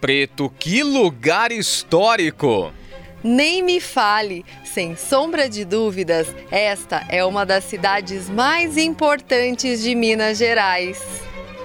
Preto, que lugar histórico! Nem me fale, sem sombra de dúvidas, esta é uma das cidades mais importantes de Minas Gerais.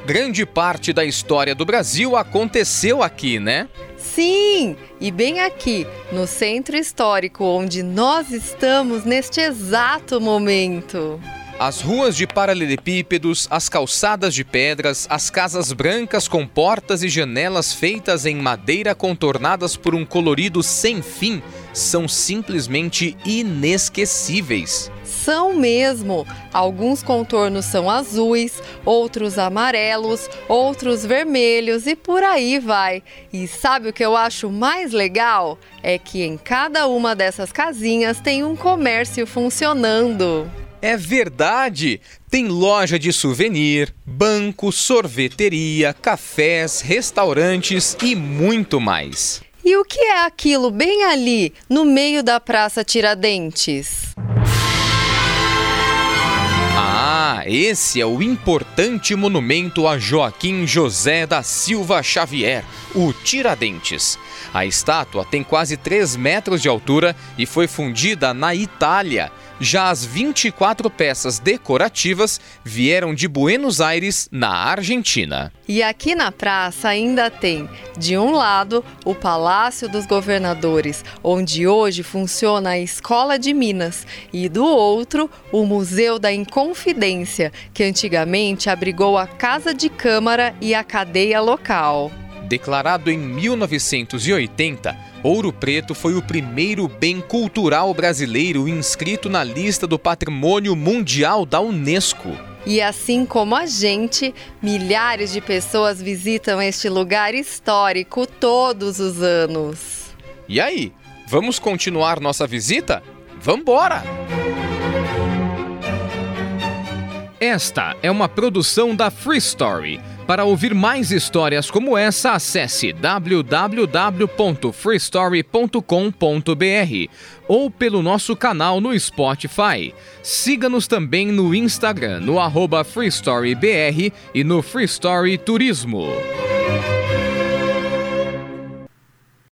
Grande parte da história do Brasil aconteceu aqui, né? Sim, e bem aqui, no centro histórico, onde nós estamos neste exato momento. As ruas de paralelepípedos, as calçadas de pedras, as casas brancas com portas e janelas feitas em madeira contornadas por um colorido sem fim são simplesmente inesquecíveis. São mesmo! Alguns contornos são azuis, outros amarelos, outros vermelhos e por aí vai. E sabe o que eu acho mais legal? É que em cada uma dessas casinhas tem um comércio funcionando. É verdade! Tem loja de souvenir, banco, sorveteria, cafés, restaurantes e muito mais. E o que é aquilo bem ali, no meio da Praça Tiradentes? Ah, esse é o importante monumento a Joaquim José da Silva Xavier, o Tiradentes. A estátua tem quase 3 metros de altura e foi fundida na Itália já as 24 peças decorativas vieram de Buenos Aires, na Argentina. E aqui na praça ainda tem, de um lado, o Palácio dos Governadores, onde hoje funciona a Escola de Minas, e do outro, o Museu da Inconfidência, que antigamente abrigou a Casa de Câmara e a cadeia local. Declarado em 1980, Ouro Preto foi o primeiro bem cultural brasileiro inscrito na lista do Patrimônio Mundial da Unesco. E assim como a gente, milhares de pessoas visitam este lugar histórico todos os anos. E aí, vamos continuar nossa visita? Vambora! Esta é uma produção da Free Story para ouvir mais histórias como essa, acesse www.freestory.com.br ou pelo nosso canal no Spotify. Siga-nos também no Instagram, no arroba FreeStoryBR e no Freestory Turismo.